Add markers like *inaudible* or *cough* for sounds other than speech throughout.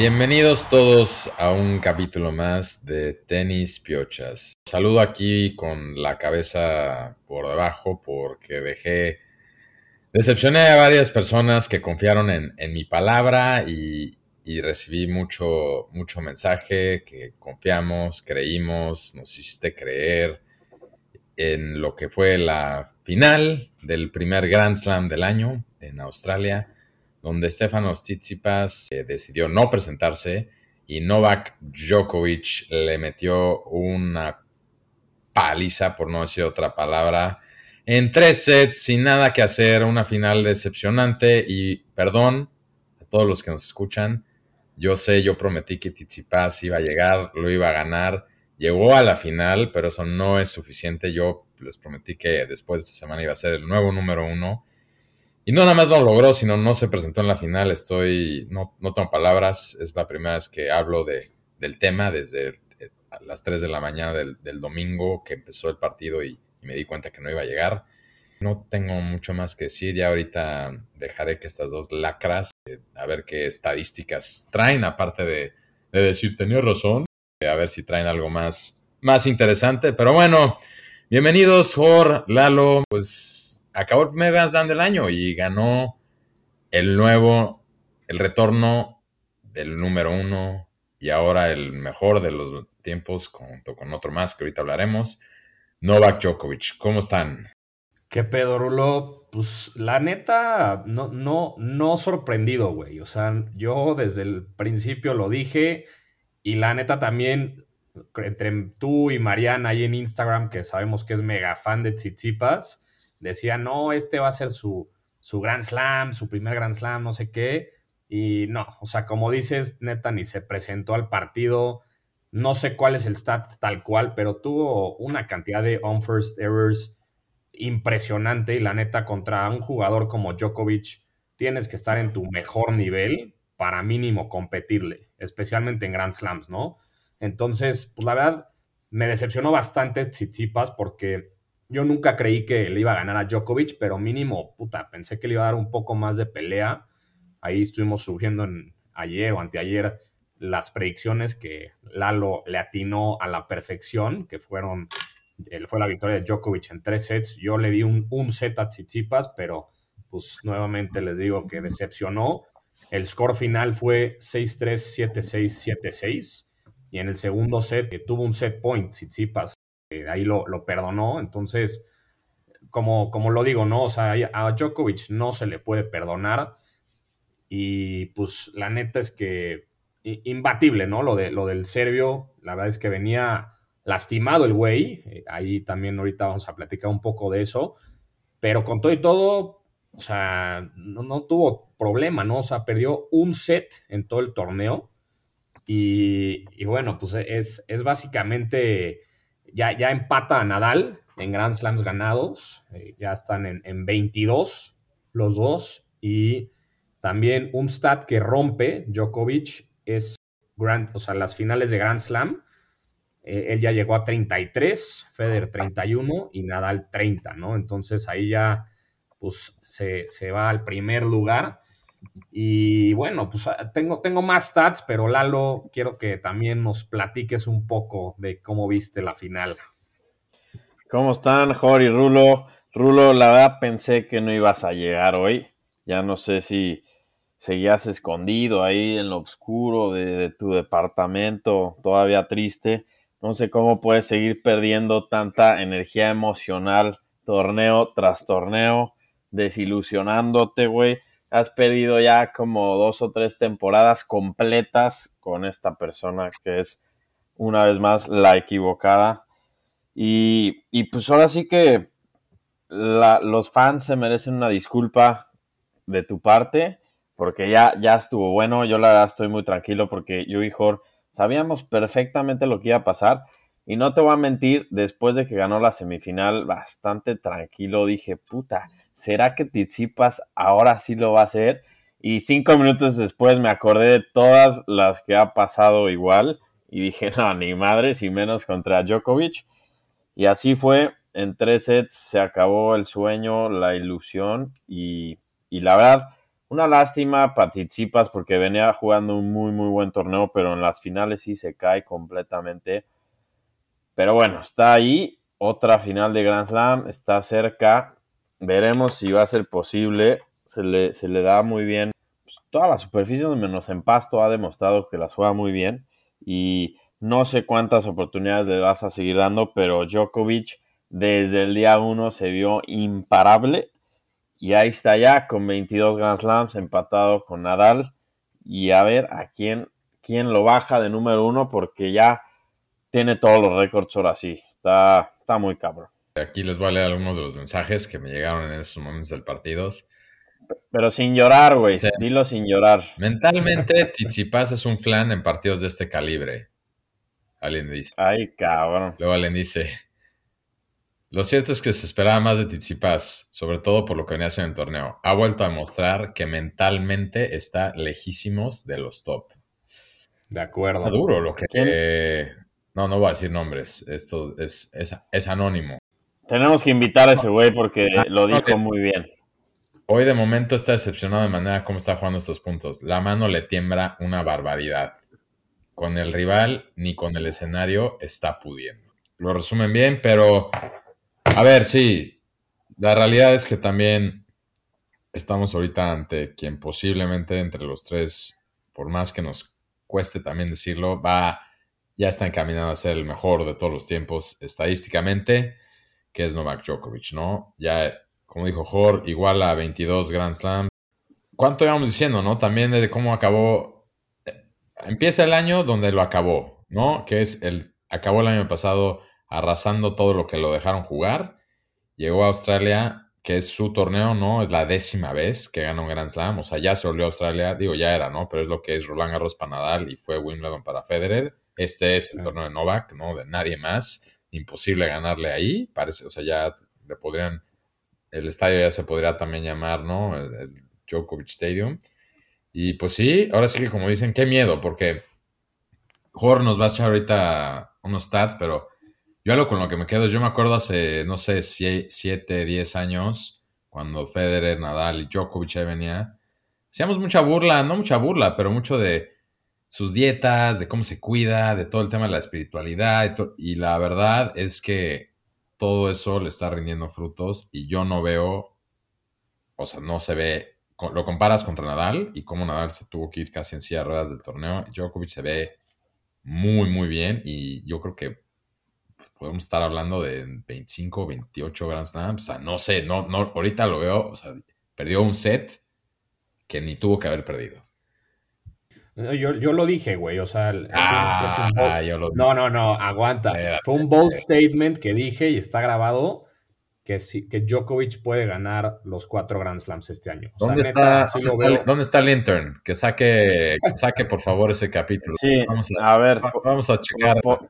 Bienvenidos todos a un capítulo más de Tenis Piochas. Saludo aquí con la cabeza por debajo porque dejé... Decepcioné a varias personas que confiaron en, mi palabra y, recibí mucho, mucho mensaje que confiamos, creímos, nos hiciste creer en lo que fue la final del primer Grand Slam del año en Australia donde Stefanos Tsitsipas eh, decidió no presentarse y Novak Djokovic le metió una paliza, por no decir otra palabra, en tres sets sin nada que hacer, una final decepcionante y perdón a todos los que nos escuchan, yo sé, yo prometí que Tsitsipas iba a llegar, lo iba a ganar, llegó a la final, pero eso no es suficiente, yo les prometí que después de esta semana iba a ser el nuevo número uno y no nada más no lo logró, sino no se presentó en la final. Estoy, no, no tengo palabras. Es la primera vez que hablo de, del tema desde eh, las 3 de la mañana del, domingo que empezó el partido y, me di cuenta que no iba a llegar. No tengo mucho más que decir. Ya ahorita dejaré que estas dos lacras, eh, a ver qué estadísticas traen, aparte de, decir tenía razón, eh, a ver si traen algo más, más interesante. Pero bueno, bienvenidos, Jor, Lalo. Pues acabó el primer Grand del año y ganó el nuevo, el retorno del número uno y ahora el mejor de los tiempos junto con otro más que ahorita hablaremos, Novak Djokovic. ¿Cómo están? ¿Qué pedo, Rulo? Pues la neta, no, no, no sorprendido, güey. O sea, yo desde el principio lo dije y la neta también, entre tú y Mariana ahí en Instagram, que sabemos que es mega fan de Tsitsipas, decía, no, este va a ser su, su Grand Slam, su primer Grand Slam, no sé qué. Y no, o sea, como dices, neta, ni se presentó al partido. No sé cuál es el stat tal cual, pero tuvo una cantidad de on-first errors impresionante. Y la neta, contra un jugador como Djokovic, tienes que estar en tu mejor nivel para mínimo competirle, especialmente en Grand Slams, ¿no? Entonces, pues la verdad, me decepcionó bastante Tsitsipas porque yo nunca creí que le iba a ganar a Djokovic, pero mínimo, puta, pensé que le iba a dar un poco más de pelea. Ahí estuvimos subiendo en, ayer o anteayer las predicciones que Lalo le atinó a la perfección, que fueron, fue la victoria de Djokovic en tres sets. Yo le di un, un set a Tsitsipas, pero pues nuevamente les digo que decepcionó. El score final fue 6-3, 7-6, 7-6. Y en el segundo set tuvo un set point Tsitsipas ahí lo, perdonó. Entonces, como, como lo digo, ¿no? O sea, a Djokovic no se le puede perdonar. Y pues la neta es que imbatible, ¿no? Lo, de, lo del serbio, la verdad es que venía lastimado el güey. Eh, ahí también ahorita vamos a platicar un poco de eso. Pero con todo y todo, o sea, no, tuvo problema, ¿no? O sea, perdió un set en todo el torneo. Y, y bueno, pues es, es básicamente ya, ya empata a Nadal en Grand Slams ganados, eh, ya están en, 22 los dos, y también un stat que rompe Djokovic es Grand, o sea, las finales de Grand Slam. Eh, él ya llegó a 33, Federer 31 y Nadal 30, ¿no? Entonces ahí ya pues se, se va al primer lugar. Y bueno, pues ah, tengo, tengo más stats, pero Lalo, quiero que también nos platiques un poco de cómo viste la final. ¿Cómo están, Jori Rulo? Rulo, la verdad pensé que no ibas a llegar hoy. Ya no sé si seguías escondido ahí en lo oscuro de, de tu departamento, todavía triste. No sé cómo puedes seguir perdiendo tanta energía emocional torneo tras torneo, desilusionándote, güey has perdido ya como dos o tres temporadas completas con esta persona que es una vez más la equivocada. Y, pues ahora sí que los fans se merecen una disculpa de tu parte, porque ya, ya estuvo bueno. Yo la verdad estoy muy tranquilo porque yo y Jorge sabíamos perfectamente lo que iba a pasar. Y no te voy a mentir, después de que ganó la semifinal, bastante tranquilo, dije, puta, ¿será que Tizipas ahora sí lo va a hacer? Y cinco minutos después me acordé de todas las que ha pasado igual y dije, no, ni madres y menos contra Djokovic. Y así fue, en tres sets se acabó el sueño, la ilusión y, y la verdad, una lástima participas porque venía jugando un muy, muy buen torneo, pero en las finales sí se cae completamente. Pero bueno, está ahí. Otra final de Grand Slam, está cerca. Veremos si va a ser posible. Se le, se le da muy bien. Pues, toda la superficie menos en pasto ha demostrado que las juega muy bien. Y no sé cuántas oportunidades le vas a seguir dando, pero Djokovic desde el día uno se vio imparable y ahí está ya con 22 Grand Slams empatado con Nadal. Y a ver a quién, quién lo baja de número uno porque ya tiene todos los récords ahora sí. Está, está muy cabrón. Aquí les voy a leer algunos de los mensajes que me llegaron en esos momentos del partido. Pero sin llorar, güey. Dilo sin llorar. Mentalmente, *laughs* Tizipas es un flan en partidos de este calibre. Alguien dice. Ay, cabrón. Luego alguien dice, lo cierto es que se esperaba más de Tsitsipas, sobre todo por lo que venía haciendo en el torneo. Ha vuelto a demostrar que mentalmente está lejísimos de los top. De acuerdo. Está duro lo que... no, no voy a decir nombres. Esto es, es, anónimo. Tenemos que invitar a ese güey porque ah, lo dijo muy bien. Hoy de momento está decepcionado de manera como está jugando estos puntos. La mano le tiembla una barbaridad. Con el rival ni con el escenario está pudiendo. Lo resumen bien, pero a ver, sí. La realidad es que también estamos ahorita ante quien posiblemente entre los tres, por más que nos cueste también decirlo, va, ya está encaminado a ser el mejor de todos los tiempos estadísticamente, que es Novak Djokovic, ¿no? Ya, como dijo Jor, igual a 22 Grand Slam. ¿Cuánto íbamos diciendo, no? También de cómo acabó. Eh, empieza el año donde lo acabó, ¿no? Que es el. Acabó el año pasado arrasando todo lo que lo dejaron jugar. Llegó a Australia, que es su torneo, ¿no? Es la décima vez que gana un Grand Slam. O sea, ya se volvió a Australia. Digo, ya era, ¿no? Pero es lo que es Roland Garros para Nadal y fue Wimbledon para Federer. Este es el torneo de Novak, ¿no? De nadie más. Imposible ganarle ahí. Parece, o sea, ya le podrían. El estadio ya se podría también llamar, ¿no? El, Djokovic Stadium. Y pues sí, ahora sí que como dicen, qué miedo, porque Jorge nos va a echar ahorita unos stats, pero yo algo con lo que me quedo, yo me acuerdo hace, no sé, 7, 10 años, cuando Federer, Nadal y Djokovic ahí venía, hacíamos mucha burla, no mucha burla, pero mucho de sus dietas, de cómo se cuida, de todo el tema de la espiritualidad, y, la verdad es que todo eso le está rindiendo frutos y yo no veo, o sea, no se ve, lo comparas contra Nadal y cómo Nadal se tuvo que ir casi en silla de ruedas del torneo, Djokovic se ve muy, muy bien y yo creo que podemos estar hablando de 25, 28 Grand Slams. O sea, no sé, no, no, ahorita lo veo, o sea, perdió un set que ni tuvo que haber perdido. Yo, yo lo dije, güey, o sea, ah, yo lo no, no, no, aguanta. Fue un bold statement que dije y está grabado que, sí, que Djokovic puede ganar los cuatro Grand Slams este año. ¿Dónde, está, ¿dónde, está, el intern? Que saque, *laughs* saque por favor ese capítulo. Sí, a, ver, vamos a checar. Por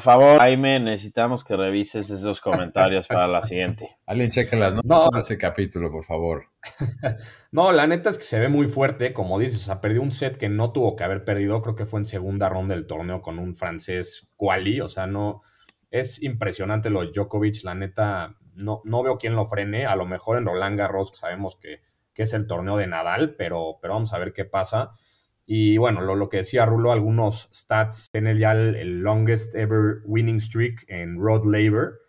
favor, Jaime, necesitamos que revises esos comentarios para la siguiente. *laughs* Alguien cheque las notas de ese capítulo, por favor. *laughs* no, la neta es que se ve muy fuerte, como dices, o sea, perdió un set que no tuvo que haber perdido, creo que fue en segunda ronda del torneo con un francés Quali, o sea, no, es impresionante lo de Djokovic, la neta, no, no veo quién lo frene, a lo mejor en Roland Garros sabemos que, que es el torneo de Nadal, pero, pero vamos a ver qué pasa. Y bueno, lo, que decía Rulo, algunos stats. Tiene ya el, longest ever winning streak en Road Labor.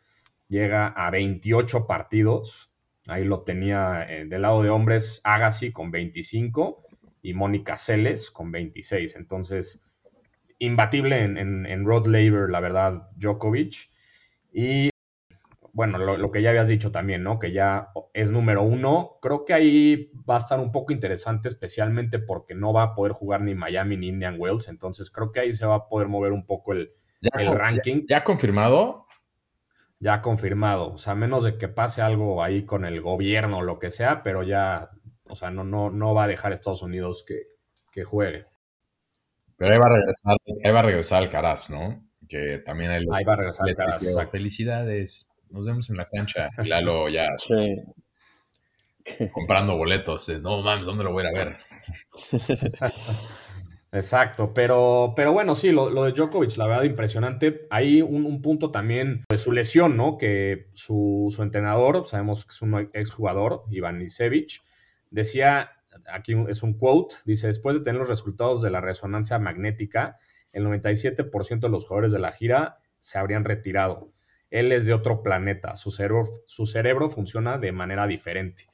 Llega a 28 partidos. Ahí lo tenía eh, del lado de hombres Agassi con 25 y Mónica Celes con 26. Entonces, imbatible en, en, en Road Labor, la verdad, Djokovic. Y bueno, lo, que ya habías dicho también, ¿no? Que ya es número uno. Creo que ahí va a estar un poco interesante, especialmente porque no va a poder jugar ni Miami ni Indian Wells. Entonces creo que ahí se va a poder mover un poco el, ranking. ¿Ya, confirmado? Ya confirmado. O sea, menos de que pase algo ahí con el gobierno o lo que sea, pero ya, o sea, no, no, no va a dejar Estados Unidos que, juegue. Pero ahí va a regresar, ahí va a regresar Alcaraz, ¿no? Que también ahí, va a regresar Alcaraz. Felicidades nos vemos en la cancha. *laughs* Lalo ya *laughs* comprando boletos. No mames, ¿dónde lo voy a ir a ver? *laughs* Exacto, pero, pero bueno, sí, lo, de Djokovic, la verdad, impresionante. Hay un, punto también de su lesión, ¿no? Que su, entrenador, sabemos que es un exjugador, Iván Isevich, decía aquí es un quote, dice, después de tener los resultados de la resonancia magnética, el 97% de los jugadores de la gira se habrían retirado. Él es de otro planeta, su cerebro, su cerebro funciona de manera diferente.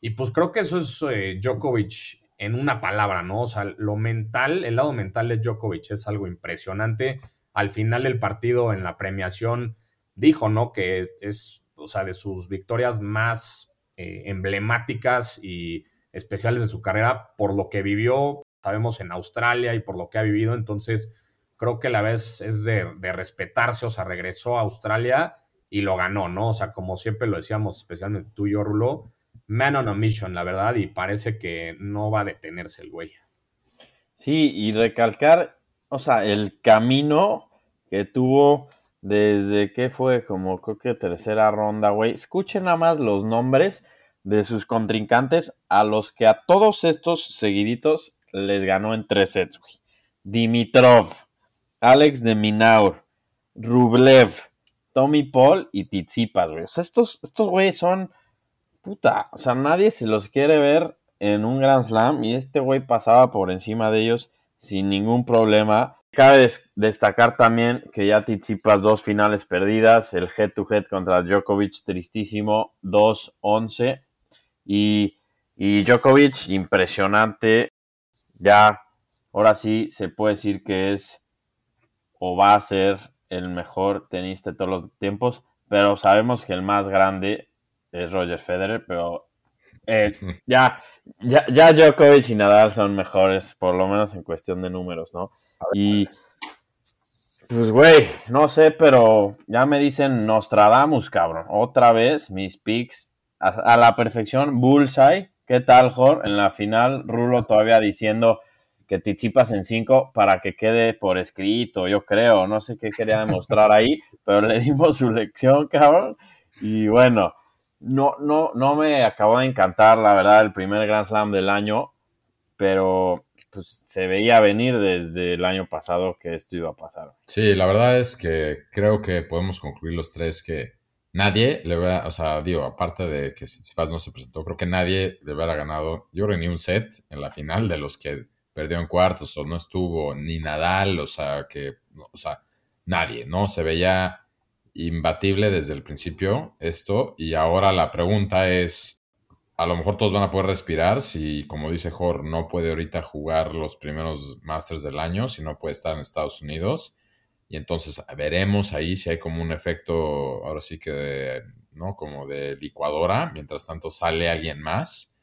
Y pues creo que eso es eh, Djokovic en una palabra, ¿no? O sea, lo mental, el lado mental de Djokovic es algo impresionante. Al final del partido, en la premiación, dijo, ¿no? Que es, o sea, de sus victorias más eh, emblemáticas y especiales de su carrera por lo que vivió, sabemos, en Australia y por lo que ha vivido. Entonces, creo que la vez es de, respetarse, o sea, regresó a Australia y lo ganó, ¿no? O sea, como siempre lo decíamos, especialmente tú y yo, Rulo, man on a mission, la verdad, y parece que no va a detenerse el güey. Sí, y recalcar, o sea, el camino que tuvo desde que fue como creo que tercera ronda, güey. Escuchen nada más los nombres de sus contrincantes a los que a todos estos seguiditos les ganó en tres sets, güey. Dimitrov, Alex de Minaur, Rublev, Tommy Paul y Tizipas, güey. O sea, estos, estos güeyes son. Puta. O sea, nadie se los quiere ver en un Grand Slam y este güey pasaba por encima de ellos sin ningún problema. Cabe destacar también que ya Tizipas dos finales perdidas, el head to head contra Djokovic tristísimo, 2-11 y, y Djokovic impresionante, ya ahora sí se puede decir que es o va a ser el mejor tenista de todos los tiempos, pero sabemos que el más grande es Roger Federer, pero eh, *laughs* ya, ya, ya Djokovic y Nadal son mejores, por lo menos en cuestión de números, ¿no? Y pues, güey, no sé, pero ya me dicen Nostradamus, cabrón. Otra vez mis picks a, a la perfección. Bullseye, ¿qué tal, Jor? En la final, Rulo todavía diciendo que Tichipas en 5 para que quede por escrito, yo creo. No sé qué quería demostrar ahí, *laughs* pero le dimos su lección, cabrón. Y bueno, no, no, no me acabó de encantar, la verdad, el primer Grand Slam del año, pero pues se veía venir desde el año pasado que esto iba a pasar. Sí, la verdad es que creo que podemos concluir los tres que nadie le hubiera, o sea, digo, aparte de que Tsitsipas no se presentó, creo que nadie le hubiera ganado, yo creo ni un set en la final de los que perdió en cuartos o no estuvo ni Nadal, o sea, que, o sea, nadie, ¿no? Se veía imbatible desde el principio esto y ahora la pregunta es, a lo mejor todos van a poder respirar si, como dice Jor, no puede ahorita jugar los primeros Masters del año, si no puede estar en Estados Unidos. Y entonces veremos ahí si hay como un efecto, ahora sí que, ¿no? Como de licuadora, mientras tanto sale alguien más.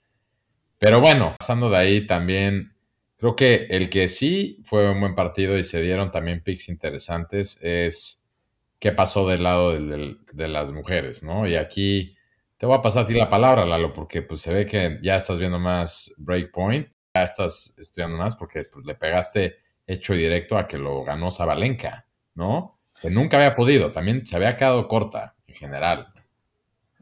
Pero bueno, pasando de ahí también Creo que el que sí fue un buen partido y se dieron también picks interesantes es qué pasó del lado de las mujeres, ¿no? Y aquí te voy a pasar a ti la palabra, Lalo, porque pues se ve que ya estás viendo más Breakpoint, ya estás estudiando más porque pues, le pegaste hecho directo a que lo ganó Zabalenka, ¿no? Que nunca había podido, también se había quedado corta en general.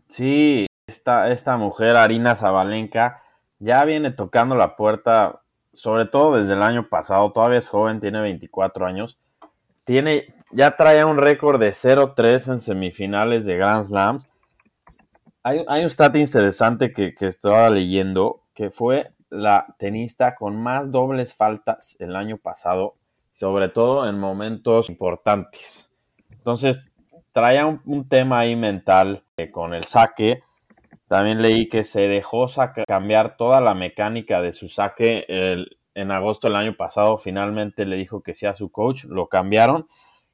Sí, esta, esta mujer, Arina Zabalenka, ya viene tocando la puerta sobre todo desde el año pasado, todavía es joven, tiene 24 años, tiene, ya trae un récord de 0-3 en semifinales de Grand Slams. Hay, un stat interesante que, que estaba leyendo, que fue la tenista con más dobles faltas el año pasado, sobre todo en momentos importantes. Entonces, traía un, tema ahí mental eh, con el saque, también leí que se dejó cambiar toda la mecánica de su saque en agosto del año pasado. Finalmente le dijo que sea su coach, lo cambiaron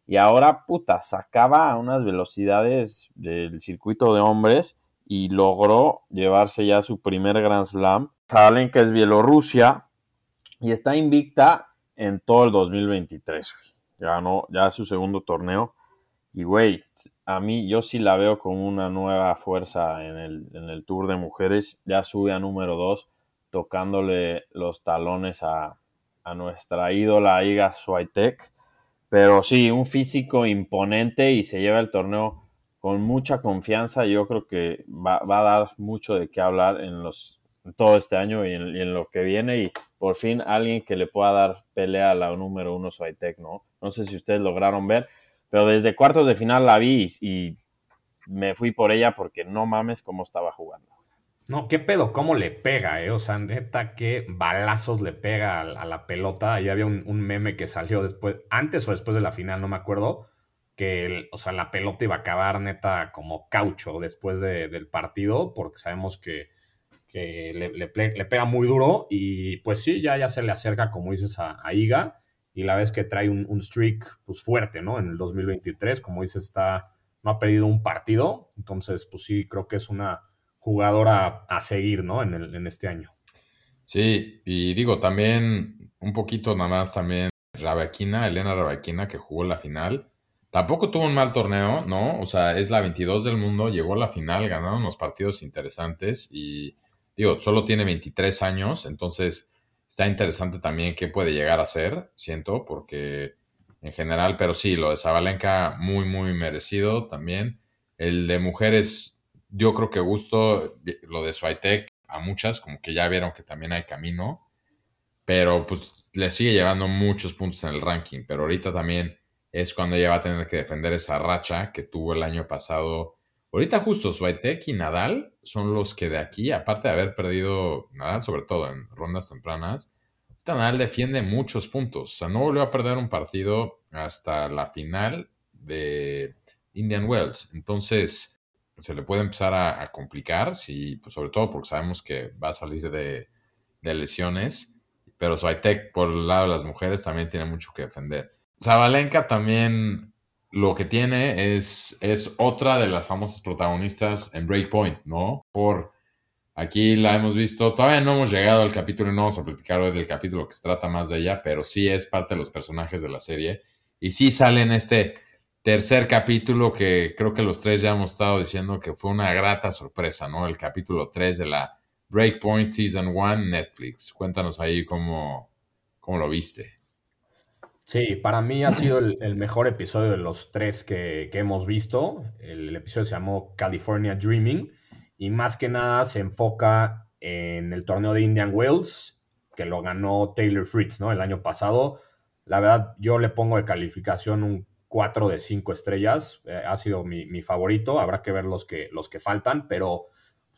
y ahora, puta, sacaba a unas velocidades del circuito de hombres y logró llevarse ya su primer Grand Slam. Saben que es Bielorrusia y está invicta en todo el 2023. Ganó ya su segundo torneo. Y, güey, a mí yo sí la veo con una nueva fuerza en el, Tour de Mujeres. Ya sube a número 2, tocándole los talones a, nuestra ídola Iga Swiatek. Pero sí, un físico imponente y se lleva el torneo con mucha confianza. Yo creo que va, a dar mucho de qué hablar en, los, todo este año y en, lo que viene. Y por fin alguien que le pueda dar pelea a la número uno Swiatek, ¿no? No sé si ustedes lograron ver pero desde cuartos de final la vi y, me fui por ella porque no mames cómo estaba jugando. No, qué pedo, cómo le pega, ¿eh? O sea, neta, qué balazos le pega a, la pelota. Ahí había un, meme que salió después, antes o después de la final, no me acuerdo, que, o sea, la pelota iba a acabar neta como caucho después del partido, porque sabemos que, le, pega muy duro y pues sí, ya, ya se le acerca, como dices, a, Iga y la vez que trae un, un, streak pues fuerte, ¿no? En el 2023, como dices, está, no ha perdido un partido, entonces pues sí, creo que es una jugadora a seguir, ¿no? En, el, en este año. Sí, y digo, también un poquito nada más también Rabequina, Elena Rabequina, que jugó la final. Tampoco tuvo un mal torneo, ¿no? O sea, es la 22 del mundo, llegó a la final, ganaron unos partidos interesantes y, digo, solo tiene 23 años, entonces está interesante también qué puede llegar a ser, siento, porque en general, pero sí, lo de Zabalenka muy, muy merecido también. El de mujeres yo creo que gusto lo de Swiatek a muchas, como que ya vieron que también hay camino, pero pues le sigue llevando muchos puntos en el ranking, pero ahorita también es cuando ella va a tener que defender esa racha que tuvo el año pasado. Ahorita justo Swiatek y Nadal son los que de aquí, aparte de haber perdido Nadal sobre todo en rondas tempranas, Nadal defiende muchos puntos, o sea, no volvió a perder un partido hasta la final de Indian Wells, entonces se le puede empezar a, complicar, sí, pues sobre todo porque sabemos que va a salir de, lesiones, pero Swiatek por el lado de las mujeres también tiene mucho que defender. Zabalenka también lo que tiene es, es otra de las famosas protagonistas en Breakpoint, ¿no? Por aquí la hemos visto, todavía no hemos llegado al capítulo y no vamos a platicar hoy del capítulo que se trata más de ella, pero sí es parte de los personajes de la serie y sí sale en este tercer capítulo que creo que los tres ya hemos estado diciendo que fue una grata sorpresa, ¿no? El capítulo 3 de la Breakpoint Season 1 Netflix. Cuéntanos ahí cómo, cómo lo viste. Sí, para mí ha sido el, mejor episodio de los tres que, hemos visto. El, episodio se llamó California Dreaming y más que nada se enfoca en el torneo de Indian Wells que lo ganó Taylor Fritz, ¿no? El año pasado. La verdad, yo le pongo de calificación un 4 de 5 estrellas. Eh, ha sido mi, favorito. Habrá que ver los que, los que faltan, pero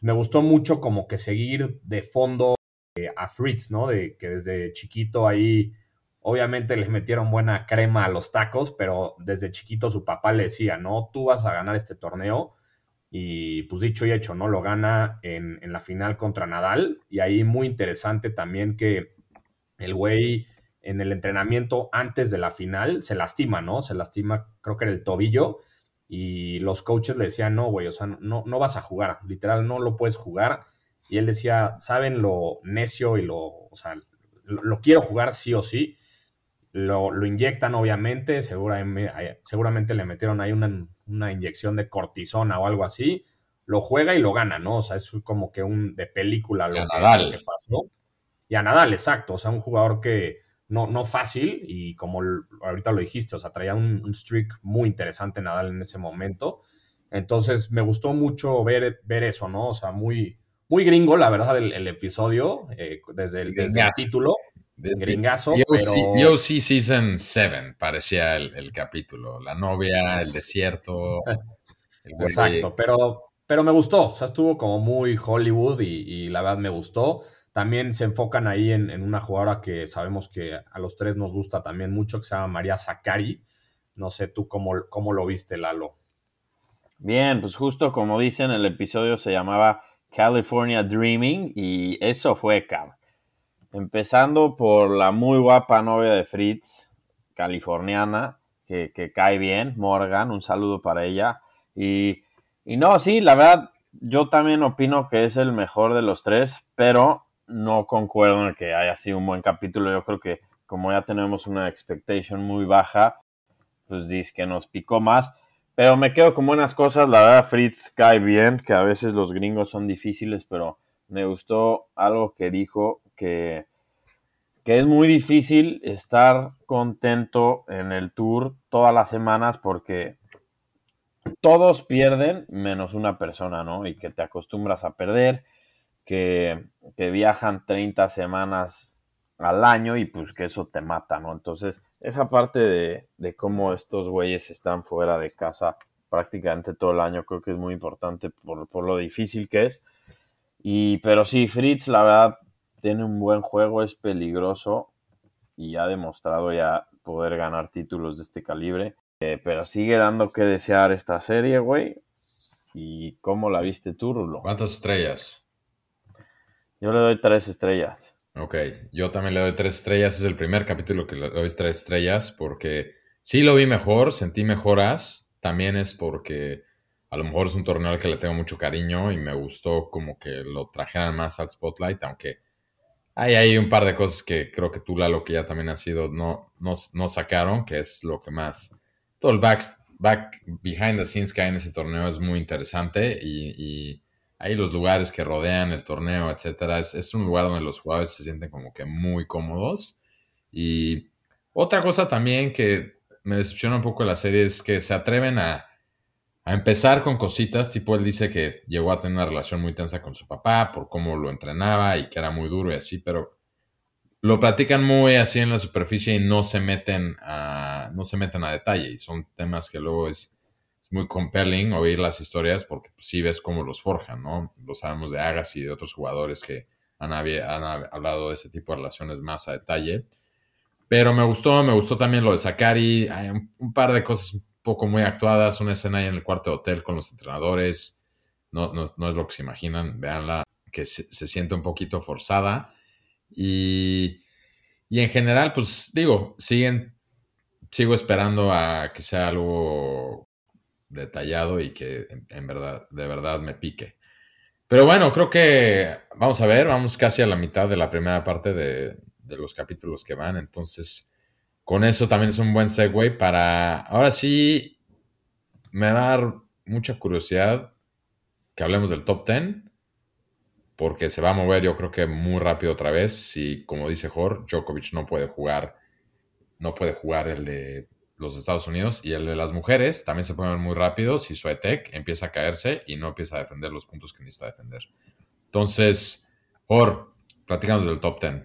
me gustó mucho como que seguir de fondo eh, a Fritz, ¿no? De que desde chiquito ahí, obviamente le metieron buena crema a los tacos, pero desde chiquito su papá le decía, ¿no? Tú vas a ganar este torneo. Y pues dicho y hecho, ¿no? Lo gana en, en la final contra Nadal. Y ahí muy interesante también que el güey en el entrenamiento antes de la final se lastima, ¿no? Se lastima, creo que era el tobillo, y los coaches le decían, no, güey, o sea, no, no vas a jugar, literal, no lo puedes jugar. Y él decía, ¿saben lo necio y lo, o sea, lo, quiero jugar sí o sí? Lo, inyectan, obviamente, seguramente, seguramente le metieron ahí una, inyección de cortisona o algo así, lo juega y lo gana, ¿no? O sea, es como que un de película lo, que pasó. Y a Nadal, exacto, o sea, un jugador que no, no fácil y como ahorita lo dijiste, o sea, traía un, streak muy interesante Nadal en ese momento. Entonces me gustó mucho ver, ver eso, ¿no? O sea, muy, muy gringo, la verdad, el, episodio, eh, desde, el, título. Gringazo, pero... sí Season 7 parecía el, capítulo. La novia, el desierto. Exacto, pero, pero me gustó. O sea, estuvo como muy Hollywood y, y la verdad me gustó. También se enfocan ahí en, una jugadora que sabemos que a los tres nos gusta también mucho, que se llama María Zakari. No sé tú cómo, cómo lo viste, Lalo. Bien, pues justo como dicen, el episodio se llamaba California Dreaming y eso fue, Cab. Empezando por la muy guapa novia de Fritz, californiana, que, cae bien, Morgan, un saludo para ella. Y, y no, sí, la verdad, yo también opino que es el mejor de los tres, pero no concuerdo en que haya sido un buen capítulo. Yo creo que como ya tenemos una expectation muy baja, pues dice que nos picó más. Pero me quedo con buenas cosas. La verdad, Fritz cae bien, que a veces los gringos son difíciles, pero me gustó algo que dijo que, que es muy difícil estar contento en el tour todas las semanas porque todos pierden menos una persona, ¿no? Y que te acostumbras a perder que, viajan 30 semanas al año y pues que eso te mata, ¿no? Entonces, esa parte de, de cómo estos güeyes están fuera de casa prácticamente todo el año creo que es muy importante por, lo difícil que es. Y, pero sí, Fritz, la verdad, tiene un buen juego, es peligroso y ha demostrado ya poder ganar títulos de este calibre. Eh, pero sigue dando que desear esta serie, güey. ¿Y cómo la viste tú, Rulo? ¿Cuántas estrellas? Yo le doy tres estrellas. Ok, yo también le doy tres estrellas. Es el primer capítulo que le doy tres estrellas porque sí lo vi mejor, sentí mejoras. También es porque a lo mejor es un torneo al que le tengo mucho cariño y me gustó como que lo trajeran más al spotlight, aunque hay, hay un par de cosas que creo que tú, Lalo, que ya también ha sido, no, no, no sacaron, que es lo que más... Todo el back, back behind the scenes que hay en ese torneo es muy interesante y, y ahí los lugares que rodean el torneo, etcétera, es, es, un lugar donde los jugadores se sienten como que muy cómodos. Y otra cosa también que me decepciona un poco de la serie es que se atreven a a empezar con cositas, tipo él dice que llegó a tener una relación muy tensa con su papá por cómo lo entrenaba y que era muy duro y así, pero lo platican muy así en la superficie y no se meten a, no se meten a detalle y son temas que luego es, muy compelling oír las historias porque pues, sí ves cómo los forjan, ¿no? Lo sabemos de Agassi y de otros jugadores que han, hablado de ese tipo de relaciones más a detalle. Pero me gustó, me gustó también lo de Sakari. Hay un par de cosas poco muy actuadas, una escena ahí en el cuarto de hotel con los entrenadores, no, no, es lo que se imaginan, veanla, que se, se, siente un poquito forzada. Y, y en general, pues digo, siguen, sigo esperando a que sea algo detallado y que en, en verdad, de verdad me pique. Pero bueno, creo que vamos a ver, vamos casi a la mitad de la primera parte de, de los capítulos que van, entonces con eso también es un buen segue para, ahora sí, me va a dar mucha curiosidad que hablemos del top 10, porque se va a mover yo creo que muy rápido otra vez, si como dice Jor, Djokovic no puede jugar, no puede jugar el de los Estados Unidos y el de las mujeres también se puede mover muy rápido si Suetek empieza a caerse y no empieza a defender los puntos que necesita defender. Entonces, Jor, platicamos del top 10.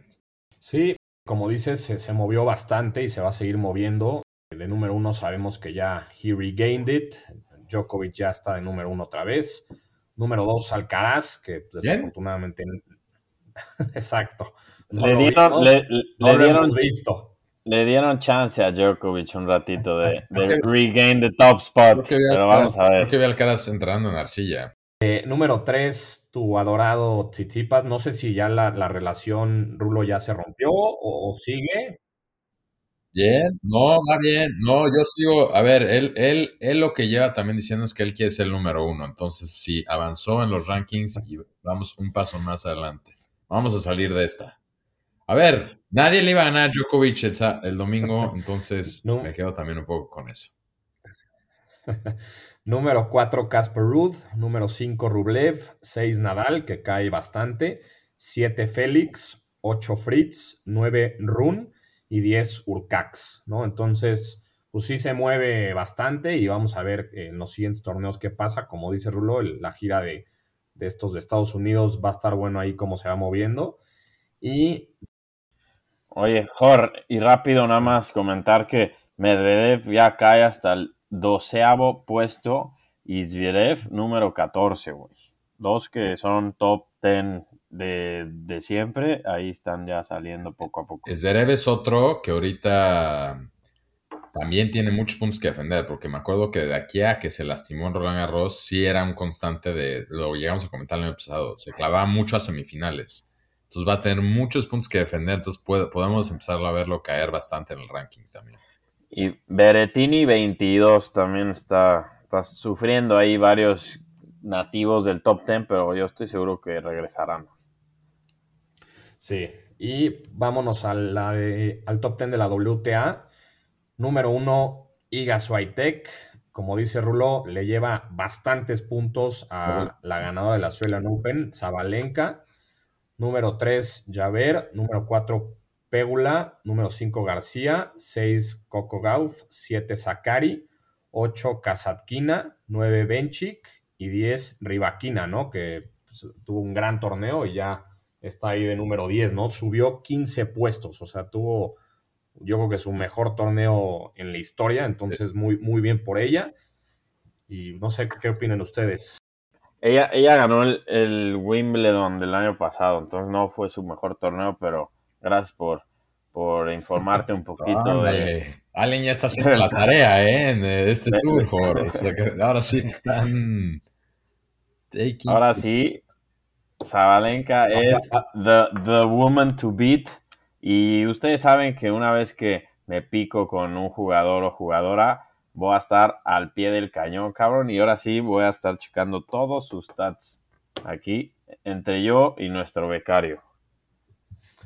Sí, como dices, se, se, movió bastante y se va a seguir moviendo. De número uno sabemos que ya he regained it. Djokovic ya está de número uno otra vez. Número dos, Alcaraz, que desafortunadamente. *laughs* Exacto. No le dieron, le, no le, dieron visto. le dieron chance a Djokovic un ratito de, *laughs* de regain the top spot. Pero vamos a ver. Creo que vi Alcaraz entrando en arcilla. Eh, número 3, tu adorado Tsitsipas. No sé si ya la, la relación Rulo ya se rompió o, o, sigue. Bien, no, va bien. No, yo sigo. A ver, él, él, él lo que lleva también diciendo es que él quiere ser el número uno. Entonces, sí, avanzó en los rankings y vamos un paso más adelante. Vamos a salir de esta. A ver, nadie le iba a ganar a Djokovic el, el domingo, *laughs* entonces no. me quedo también un poco con eso. *laughs* Número 4, Casper Ruud. Número 5, Rublev. 6, Nadal, que cae bastante. 7, Félix. 8, Fritz. 9, Run. Y 10, Urcax, ¿no? Entonces, pues sí se mueve bastante y vamos a ver en los siguientes torneos qué pasa. Como dice Rulo, la gira de, de estos de Estados Unidos va a estar bueno ahí cómo se va moviendo. Y... Oye, Jor, y rápido nada más comentar que Medvedev ya cae hasta el doceavo puesto y Zverev número 14, güey. Dos que son top 10 de, de, siempre, ahí están ya saliendo poco a poco. Zverev es otro que ahorita también tiene muchos puntos que defender, porque me acuerdo que de aquí a que se lastimó en Roland Garros, sí era un constante de, lo llegamos a comentar el año pasado, se clavaba mucho a semifinales. Entonces va a tener muchos puntos que defender, entonces puede, podemos empezar a verlo caer bastante en el ranking también. Y Berettini 22 también está, está sufriendo ahí varios nativos del top 10, pero yo estoy seguro que regresarán. Sí, y vámonos a la de, al top 10 de la WTA. Número uno, Iga Swiatek. Como dice Rulo, le lleva bastantes puntos a la ganadora de la Australian Open, Zabalenka. Número 3, Javer. Número 4, Pégula, número 5 García, 6 Coco Gauff, 7 Sakari, 8 Kasatkina, 9 Benchik y 10 Rivaquina, ¿no? Que pues, tuvo un gran torneo y ya está ahí de número 10, ¿no? Subió 15 puestos, o sea, tuvo yo creo que su mejor torneo en la historia, entonces muy, muy bien por ella. Y no sé qué opinan ustedes. ella, ella ganó el, el, Wimbledon del año pasado, entonces no fue su mejor torneo, pero gracias por, por informarte un poquito. de... Allen ya está haciendo la tarea, ¿eh? En este tour, ahora sí están... Ahora sí, Zabalenka es the, the woman to beat. Y ustedes saben que una vez que me pico con un jugador o jugadora, voy a estar al pie del cañón, cabrón. Y ahora sí voy a estar checando todos sus stats aquí, entre yo y nuestro becario.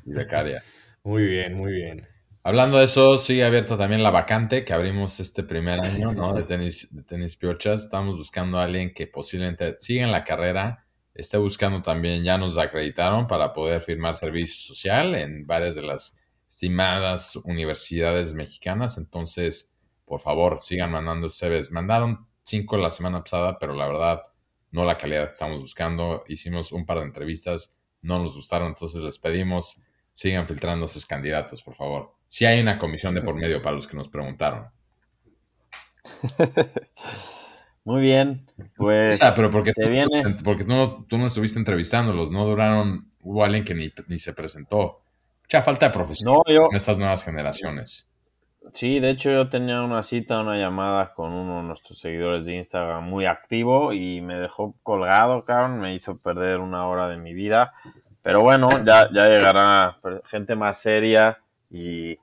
Becaria. *laughs* Muy bien, muy bien. Hablando de eso, sigue abierta también la vacante que abrimos este primer año, ¿no? De tenis, de tenis piochas. Estamos buscando a alguien que posiblemente siga en la carrera, esté buscando también, ya nos acreditaron para poder firmar servicio social en varias de las estimadas universidades mexicanas. Entonces, por favor, sigan mandando CVs. Mandaron cinco la semana pasada, pero la verdad, no la calidad que estamos buscando. Hicimos un par de entrevistas, no nos gustaron, entonces les pedimos, sigan filtrando sus candidatos, por favor. Si hay una comisión de por medio para los que nos preguntaron. *laughs* Muy bien, pues. Ah, pero porque, se viene... porque tú, no, tú no estuviste entrevistándolos, no duraron. Hubo alguien que ni, se presentó. Mucha falta de profesión en estas nuevas generaciones. Sí, de hecho yo tenía una cita, una llamada con uno de nuestros seguidores de Instagram muy activo y me dejó colgado, cabrón, me hizo perder una hora de mi vida. Pero bueno, ya, ya llegará gente más seria y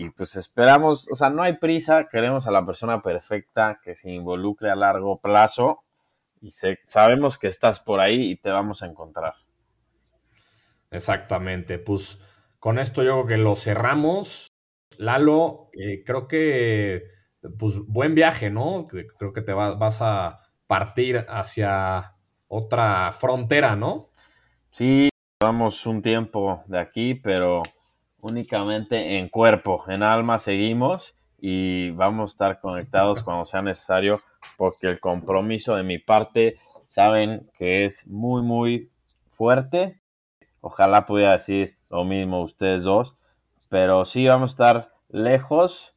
y pues esperamos, o sea, no hay prisa, queremos a la persona perfecta que se involucre a largo plazo y sabemos que estás por ahí y te vamos a encontrar. Exactamente, pues con esto yo creo que lo cerramos. Lalo, eh, creo que, pues buen viaje, ¿no? Creo que te vas a partir hacia otra frontera, ¿no? Sí, llevamos un tiempo de aquí, pero únicamente en cuerpo, en alma seguimos y vamos a estar conectados *laughs* cuando sea necesario porque el compromiso de mi parte saben que es muy muy fuerte. Ojalá pudiera decir lo mismo ustedes dos, pero sí vamos a estar lejos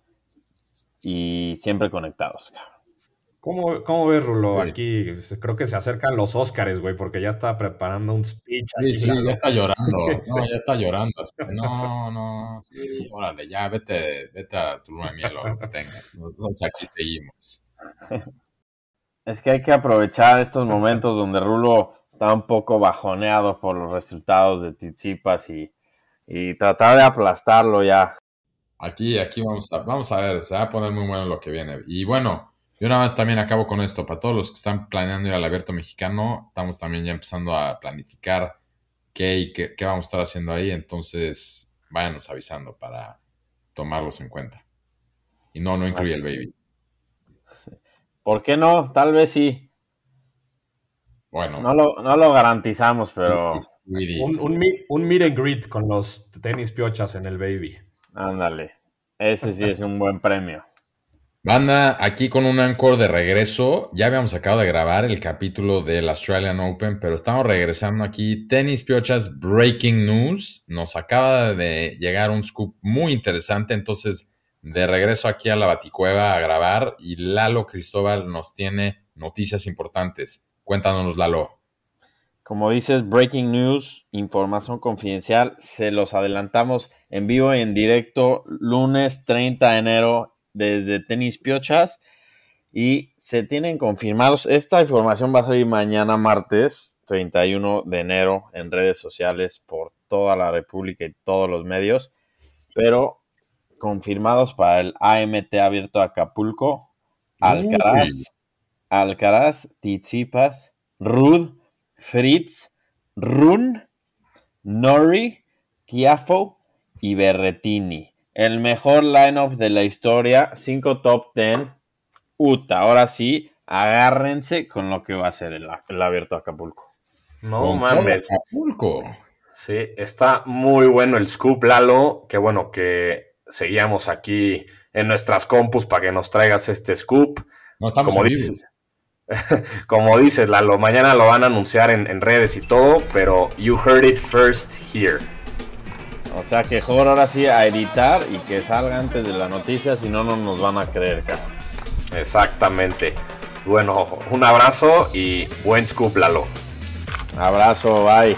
y siempre conectados. ¿Cómo, ¿Cómo, ves, Rulo? Aquí creo que se acercan los Óscares, güey, porque ya está preparando un speech. Sí, sí, ya está llorando. *laughs* No, ya está llorando. No, no, sí, órale, ya vete, vete a tu luna de miel o lo que tengas. Nosotros aquí seguimos. *laughs* Es que hay que aprovechar estos momentos donde Rulo está un poco bajoneado por los resultados de Tizipas y, y tratar de aplastarlo ya. Aquí, aquí vamos a, vamos a ver, se va a poner muy bueno lo que viene. Y bueno, yo nada más también acabo con esto. Para todos los que están planeando ir al abierto mexicano, estamos también ya empezando a planificar qué y qué, vamos a estar haciendo ahí. Entonces, váyanos avisando para tomarlos en cuenta. Y no, no incluye el baby. *laughs* ¿Por qué no? Tal vez sí. Bueno. No lo, no lo garantizamos, pero. Un, un, un meet and greet con los tenis piochas en el baby. Ándale. Ese sí es un buen premio. Banda, aquí con un Anchor de regreso. Ya habíamos acabado de grabar el capítulo del Australian Open, pero estamos regresando aquí. Tenis Piochas Breaking News. Nos acaba de llegar un scoop muy interesante. Entonces, de regreso aquí a la Baticueva a grabar. Y Lalo Cristóbal nos tiene noticias importantes. Cuéntanos, Lalo. Como dices, Breaking News, información confidencial. Se los adelantamos en vivo, en directo, lunes 30 de enero desde Tenis Piochas y se tienen confirmados. Esta información va a salir mañana martes 31 de enero en redes sociales por toda la República y todos los medios, pero confirmados para el AMT abierto Acapulco, Alcaraz, Alcaraz, Tizipas, Rud, Fritz, Run, Nori, Tiafo y Berretini. El mejor lineup de la historia, 5 top 10. Uta, ahora sí, agárrense con lo que va a ser el, abierto Acapulco. No mames. Acapulco. Sí, está muy bueno el scoop, Lalo. Qué bueno que seguíamos aquí en nuestras compus para que nos traigas este scoop. como dices, *laughs* como dices, Lalo, mañana lo van a anunciar en redes y todo, pero you heard it first here. O sea que mejor ahora sí a editar y que salga antes de la noticia, si no, no nos van a creer, Exactamente. Bueno, un abrazo y buen scoop, Lalo. Abrazo, bye.